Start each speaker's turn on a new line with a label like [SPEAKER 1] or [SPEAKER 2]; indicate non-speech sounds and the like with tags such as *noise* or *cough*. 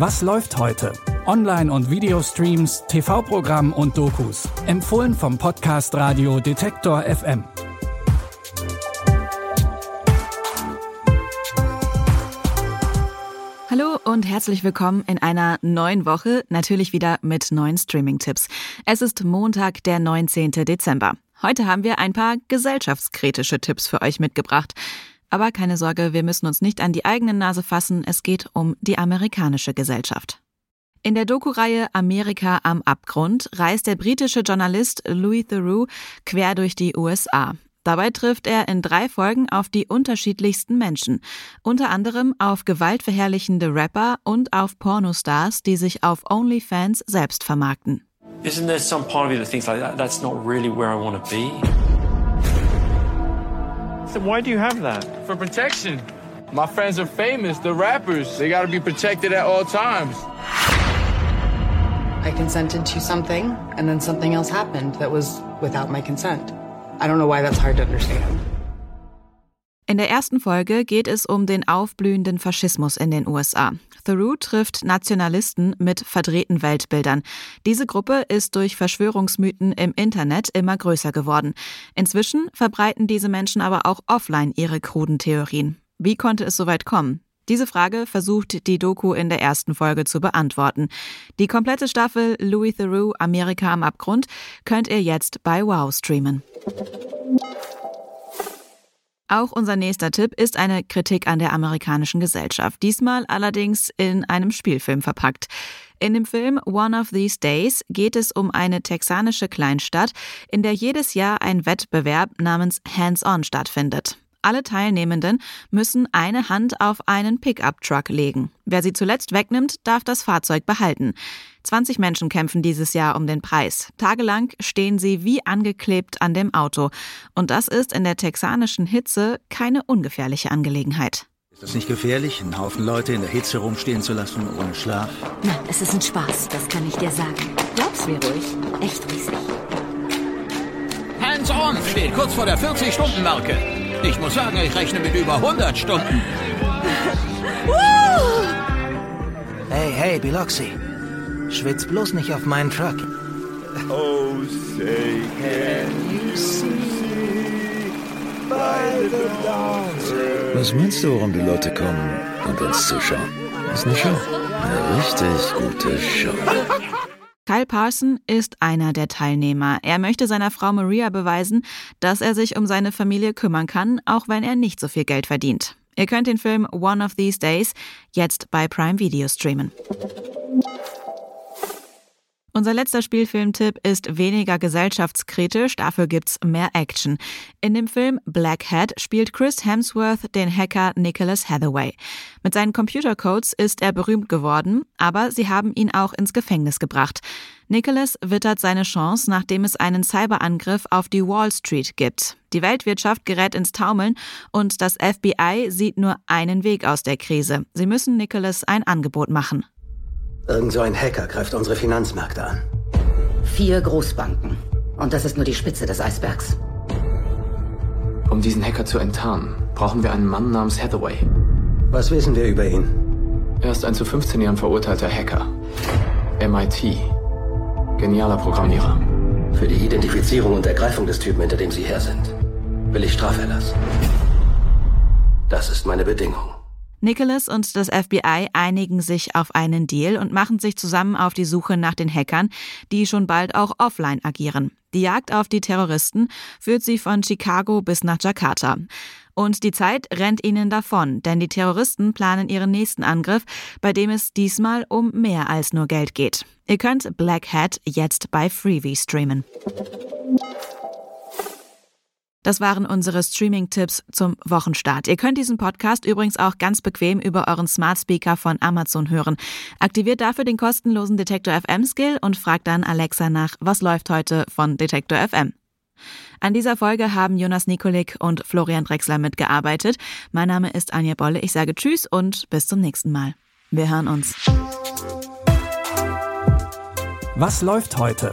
[SPEAKER 1] Was läuft heute? Online- und Videostreams, TV-Programm und Dokus. Empfohlen vom Podcast Radio Detektor FM.
[SPEAKER 2] Hallo und herzlich willkommen in einer neuen Woche, natürlich wieder mit neuen Streaming-Tipps. Es ist Montag, der 19. Dezember. Heute haben wir ein paar gesellschaftskritische Tipps für euch mitgebracht. Aber keine Sorge, wir müssen uns nicht an die eigene Nase fassen, es geht um die amerikanische Gesellschaft. In der Doku-Reihe Amerika am Abgrund reist der britische Journalist Louis Theroux quer durch die USA. Dabei trifft er in drei Folgen auf die unterschiedlichsten Menschen, unter anderem auf gewaltverherrlichende Rapper und auf Pornostars, die sich auf OnlyFans selbst vermarkten.
[SPEAKER 3] Isn't there some part of you that thinks like that, that's not really where I want to be? So why do you have that?
[SPEAKER 4] For protection. My friends are famous, they're rappers. They gotta be protected at all times.
[SPEAKER 5] I consented to something, and then something else happened that was without my consent. I don't know why that's hard to understand.
[SPEAKER 2] In der ersten Folge geht es um den aufblühenden Faschismus in den USA. Theroux trifft Nationalisten mit verdrehten Weltbildern. Diese Gruppe ist durch Verschwörungsmythen im Internet immer größer geworden. Inzwischen verbreiten diese Menschen aber auch offline ihre kruden Theorien. Wie konnte es so weit kommen? Diese Frage versucht die Doku in der ersten Folge zu beantworten. Die komplette Staffel Louis Theroux Amerika am Abgrund könnt ihr jetzt bei Wow streamen. Auch unser nächster Tipp ist eine Kritik an der amerikanischen Gesellschaft, diesmal allerdings in einem Spielfilm verpackt. In dem Film One of These Days geht es um eine texanische Kleinstadt, in der jedes Jahr ein Wettbewerb namens Hands-On stattfindet. Alle Teilnehmenden müssen eine Hand auf einen Pickup-Truck legen. Wer sie zuletzt wegnimmt, darf das Fahrzeug behalten. 20 Menschen kämpfen dieses Jahr um den Preis. Tagelang stehen sie wie angeklebt an dem Auto. Und das ist in der texanischen Hitze keine ungefährliche Angelegenheit.
[SPEAKER 6] Ist es nicht gefährlich, einen Haufen Leute in der Hitze rumstehen zu lassen, ohne Schlaf?
[SPEAKER 7] Nein, es ist ein Spaß, das kann ich dir sagen. Glaub's mir ruhig. Echt riesig.
[SPEAKER 8] Hands on steht kurz vor der 40-Stunden-Marke. Ich muss sagen, ich rechne mit über 100 Stunden.
[SPEAKER 6] Hey, hey, Biloxi. Schwitz bloß nicht auf meinen Truck.
[SPEAKER 9] Oh, say can you see by the dawn's
[SPEAKER 10] Was meinst du, warum die Leute kommen und uns zuschauen? Ist eine Show. Eine richtig gute Show. *laughs*
[SPEAKER 2] Kyle Parson ist einer der Teilnehmer. Er möchte seiner Frau Maria beweisen, dass er sich um seine Familie kümmern kann, auch wenn er nicht so viel Geld verdient. Ihr könnt den Film One of These Days jetzt bei Prime Video streamen. Unser letzter Spielfilmtipp ist weniger gesellschaftskritisch, dafür gibt's mehr Action. In dem Film Black Hat spielt Chris Hemsworth den Hacker Nicholas Hathaway. Mit seinen Computercodes ist er berühmt geworden, aber sie haben ihn auch ins Gefängnis gebracht. Nicholas wittert seine Chance, nachdem es einen Cyberangriff auf die Wall Street gibt. Die Weltwirtschaft gerät ins Taumeln und das FBI sieht nur einen Weg aus der Krise. Sie müssen Nicholas ein Angebot machen.
[SPEAKER 11] Irgend so ein Hacker greift unsere Finanzmärkte an.
[SPEAKER 7] Vier Großbanken. Und das ist nur die Spitze des Eisbergs.
[SPEAKER 12] Um diesen Hacker zu enttarnen, brauchen wir einen Mann namens Hathaway.
[SPEAKER 11] Was wissen wir über ihn?
[SPEAKER 12] Er ist ein zu 15 Jahren verurteilter Hacker. MIT. Genialer Programmierer.
[SPEAKER 11] Für die Identifizierung und Ergreifung des Typen, hinter dem Sie her sind, will ich Straferlass. Das ist meine Bedingung.
[SPEAKER 2] Nicholas und das FBI einigen sich auf einen Deal und machen sich zusammen auf die Suche nach den Hackern, die schon bald auch offline agieren. Die Jagd auf die Terroristen führt sie von Chicago bis nach Jakarta. Und die Zeit rennt ihnen davon, denn die Terroristen planen ihren nächsten Angriff, bei dem es diesmal um mehr als nur Geld geht. Ihr könnt Black Hat jetzt bei Freevee streamen. Das waren unsere Streaming-Tipps zum Wochenstart. Ihr könnt diesen Podcast übrigens auch ganz bequem über euren Smart Speaker von Amazon hören. Aktiviert dafür den kostenlosen Detektor FM Skill und fragt dann Alexa nach, was läuft heute von Detektor FM. An dieser Folge haben Jonas Nikolik und Florian Drexler mitgearbeitet. Mein Name ist Anja Bolle. Ich sage Tschüss und bis zum nächsten Mal. Wir hören uns.
[SPEAKER 1] Was läuft heute?